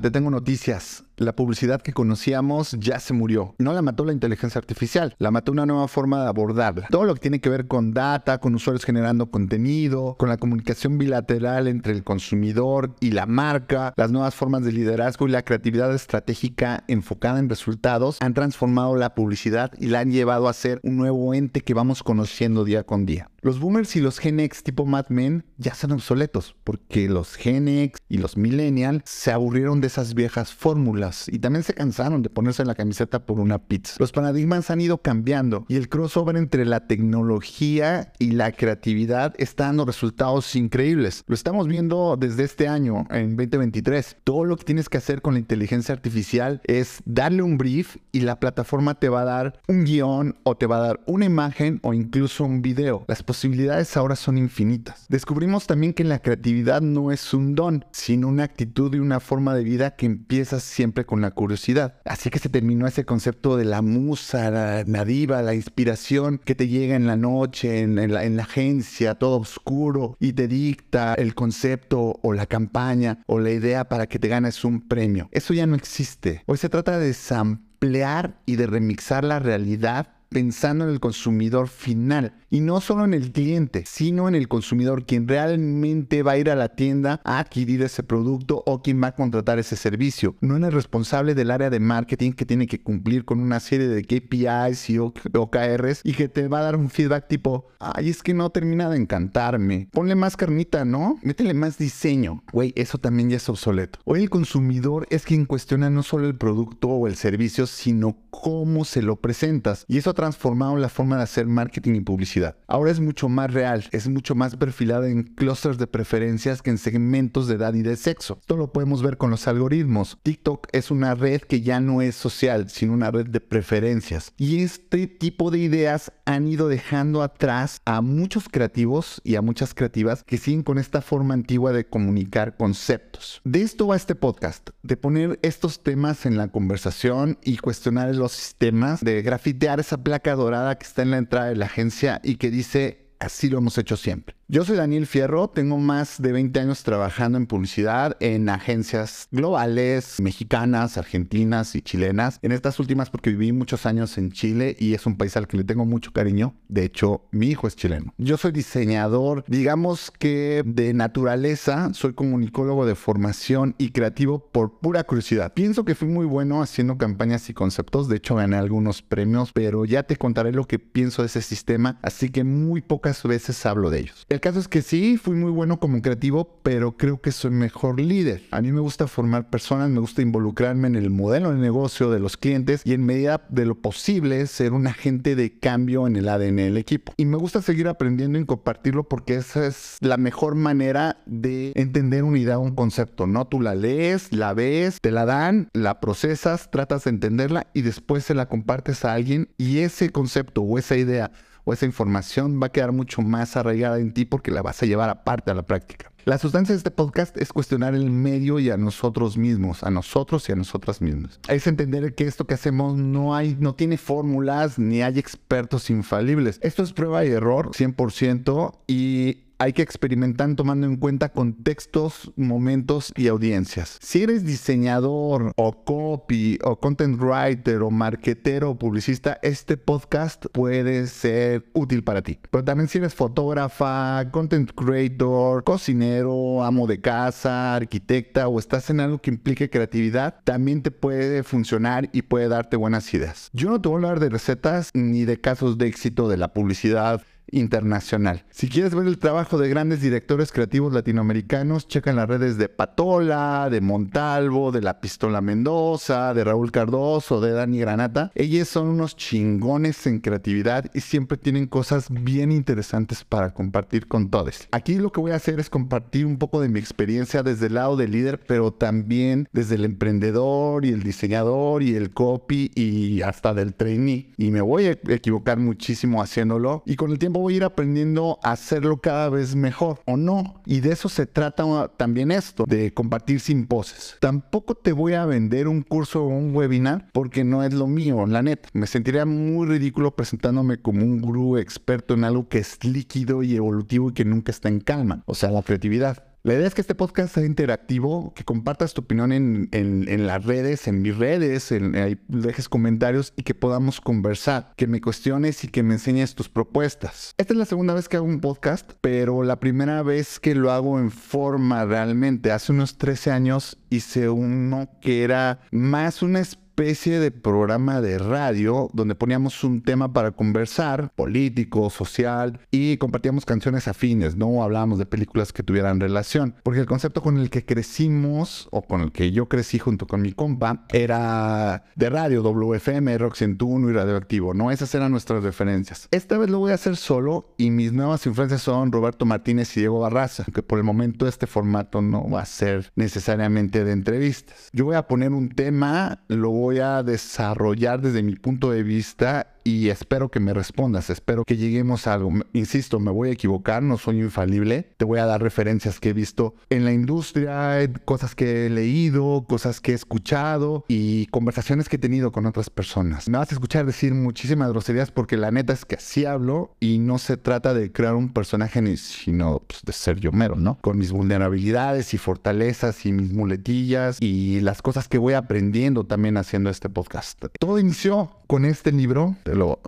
Te tengo noticias. La publicidad que conocíamos ya se murió. No la mató la inteligencia artificial, la mató una nueva forma de abordarla. Todo lo que tiene que ver con data, con usuarios generando contenido, con la comunicación bilateral entre el consumidor y la marca, las nuevas formas de liderazgo y la creatividad estratégica enfocada en resultados han transformado la publicidad y la han llevado a ser un nuevo ente que vamos conociendo día con día. Los boomers y los Gen X tipo Mad Men ya son obsoletos porque los Gen X y los Millennials se aburrieron de esas viejas fórmulas y también se cansaron de ponerse la camiseta por una pizza. Los paradigmas han ido cambiando y el crossover entre la tecnología y la creatividad está dando resultados increíbles. Lo estamos viendo desde este año, en 2023. Todo lo que tienes que hacer con la inteligencia artificial es darle un brief y la plataforma te va a dar un guion o te va a dar una imagen o incluso un video. Las posibilidades ahora son infinitas. Descubrimos también que la creatividad no es un don, sino una actitud y una forma de vida que empieza siempre con la curiosidad. Así que se terminó ese concepto de la musa, la nadiva, la inspiración que te llega en la noche, en, la, en la agencia, todo oscuro, y te dicta el concepto o la campaña o la idea para que te ganes un premio. Eso ya no existe. Hoy se trata de samplear y de remixar la realidad pensando en el consumidor final y no solo en el cliente, sino en el consumidor, quien realmente va a ir a la tienda a adquirir ese producto o quien va a contratar ese servicio, no en el responsable del área de marketing que tiene que cumplir con una serie de KPIs y OKRs y que te va a dar un feedback tipo, ay, es que no termina de encantarme, ponle más carnita, ¿no? Métele más diseño. Güey, eso también ya es obsoleto. Hoy el consumidor es quien cuestiona no solo el producto o el servicio, sino cómo se lo presentas. Y eso transformado la forma de hacer marketing y publicidad. Ahora es mucho más real, es mucho más perfilada en clusters de preferencias que en segmentos de edad y de sexo. Esto lo podemos ver con los algoritmos. TikTok es una red que ya no es social, sino una red de preferencias. Y este tipo de ideas han ido dejando atrás a muchos creativos y a muchas creativas que siguen con esta forma antigua de comunicar conceptos. De esto va este podcast, de poner estos temas en la conversación y cuestionar los sistemas, de grafitear esa placa dorada que está en la entrada de la agencia y que dice, así lo hemos hecho siempre. Yo soy Daniel Fierro, tengo más de 20 años trabajando en publicidad en agencias globales, mexicanas, argentinas y chilenas. En estas últimas porque viví muchos años en Chile y es un país al que le tengo mucho cariño. De hecho, mi hijo es chileno. Yo soy diseñador, digamos que de naturaleza, soy comunicólogo de formación y creativo por pura curiosidad. Pienso que fui muy bueno haciendo campañas y conceptos, de hecho gané algunos premios, pero ya te contaré lo que pienso de ese sistema, así que muy pocas veces hablo de ellos. El caso es que sí, fui muy bueno como creativo, pero creo que soy mejor líder. A mí me gusta formar personas, me gusta involucrarme en el modelo de negocio de los clientes y en medida de lo posible ser un agente de cambio en el ADN del equipo. Y me gusta seguir aprendiendo y compartirlo porque esa es la mejor manera de entender una idea o un concepto, ¿no? Tú la lees, la ves, te la dan, la procesas, tratas de entenderla y después se la compartes a alguien y ese concepto o esa idea o esa información va a quedar mucho más arraigada en ti porque la vas a llevar aparte a la práctica. La sustancia de este podcast es cuestionar el medio y a nosotros mismos, a nosotros y a nosotras mismas. Es entender que esto que hacemos no hay, no tiene fórmulas ni hay expertos infalibles. Esto es prueba y error 100% y hay que experimentar tomando en cuenta contextos, momentos y audiencias. Si eres diseñador o copy o content writer o marketero o publicista, este podcast puede ser útil para ti. Pero también si eres fotógrafa, content creator, cocinero, amo de casa, arquitecta o estás en algo que implique creatividad, también te puede funcionar y puede darte buenas ideas. Yo no te voy a hablar de recetas ni de casos de éxito de la publicidad internacional. Si quieres ver el trabajo de grandes directores creativos latinoamericanos, checa en las redes de Patola, de Montalvo, de La Pistola Mendoza, de Raúl Cardoso, de Dani Granata. Ellos son unos chingones en creatividad y siempre tienen cosas bien interesantes para compartir con todos. Aquí lo que voy a hacer es compartir un poco de mi experiencia desde el lado del líder, pero también desde el emprendedor y el diseñador y el copy y hasta del trainee. Y me voy a equivocar muchísimo haciéndolo y con el tiempo voy a ir aprendiendo a hacerlo cada vez mejor o no. Y de eso se trata también esto, de compartir sin poses. Tampoco te voy a vender un curso o un webinar porque no es lo mío, la neta. Me sentiría muy ridículo presentándome como un gurú experto en algo que es líquido y evolutivo y que nunca está en calma, o sea, la creatividad. La idea es que este podcast sea interactivo, que compartas tu opinión en, las redes, en mis redes, en, ahí dejes comentarios y que podamos conversar, que me cuestiones y que me enseñes tus propuestas. Esta es la segunda vez que hago un podcast, pero la primera vez que lo hago en forma realmente, hace unos 13 años hice uno que era más una especie especie de programa de radio donde poníamos un tema para conversar, político, social, y compartíamos canciones afines, no hablábamos de películas que tuvieran relación, porque el concepto con el que crecimos, o con el que yo crecí junto con mi compa, era de radio, WFM, Rock 101 y Radioactivo, ¿no? Esas eran nuestras referencias. Esta vez lo voy a hacer solo y mis nuevas influencias son Roberto Martínez y Diego Barraza, aunque por el momento este formato no va a ser necesariamente de entrevistas. Yo voy a poner un tema, lo voy voy a desarrollar desde mi punto de vista y espero que me respondas, espero que lleguemos a algo. Insisto, me voy a equivocar, no soy infalible, te voy a dar referencias que he visto en la industria, cosas que he leído, cosas que he escuchado y conversaciones que he tenido con otras personas. Me vas a escuchar decir muchísimas groserías porque la neta es que así hablo y no se trata de crear un personaje sino pues, de ser yo mero, ¿no? Con mis vulnerabilidades y fortalezas y mis muletillas y las cosas que voy aprendiendo también haciendo este podcast. Todo inició con este libro te lo,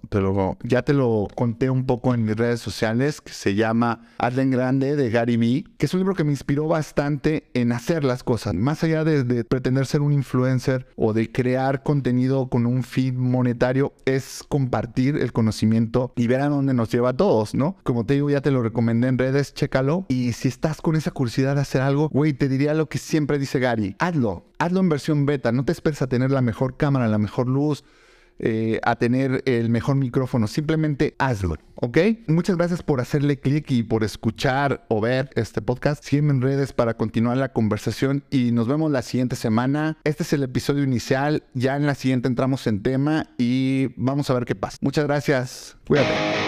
ya te lo conté un poco en mis redes sociales, que se llama Arden Grande de Gary Vee, que es un libro que me inspiró bastante en hacer las cosas. Más allá de, pretender ser un influencer o de crear contenido con un feed monetario, es compartir el conocimiento y ver a dónde nos lleva a todos, ¿no? Como te digo, ya te lo recomendé en redes, chécalo. Y si estás con esa curiosidad de hacer algo, güey, te diría lo que siempre dice Gary, hazlo. Hazlo en versión beta, no te esperes a tener la mejor cámara, la mejor luz, eh, a tener el mejor micrófono. Simplemente hazlo, ¿ok? Muchas gracias por hacerle clic y por escuchar o ver este podcast. Sígueme en redes para continuar la conversación y nos vemos la siguiente semana. Este es el episodio inicial. Ya en la siguiente entramos en tema y vamos a ver qué pasa. Muchas gracias. Cuídate.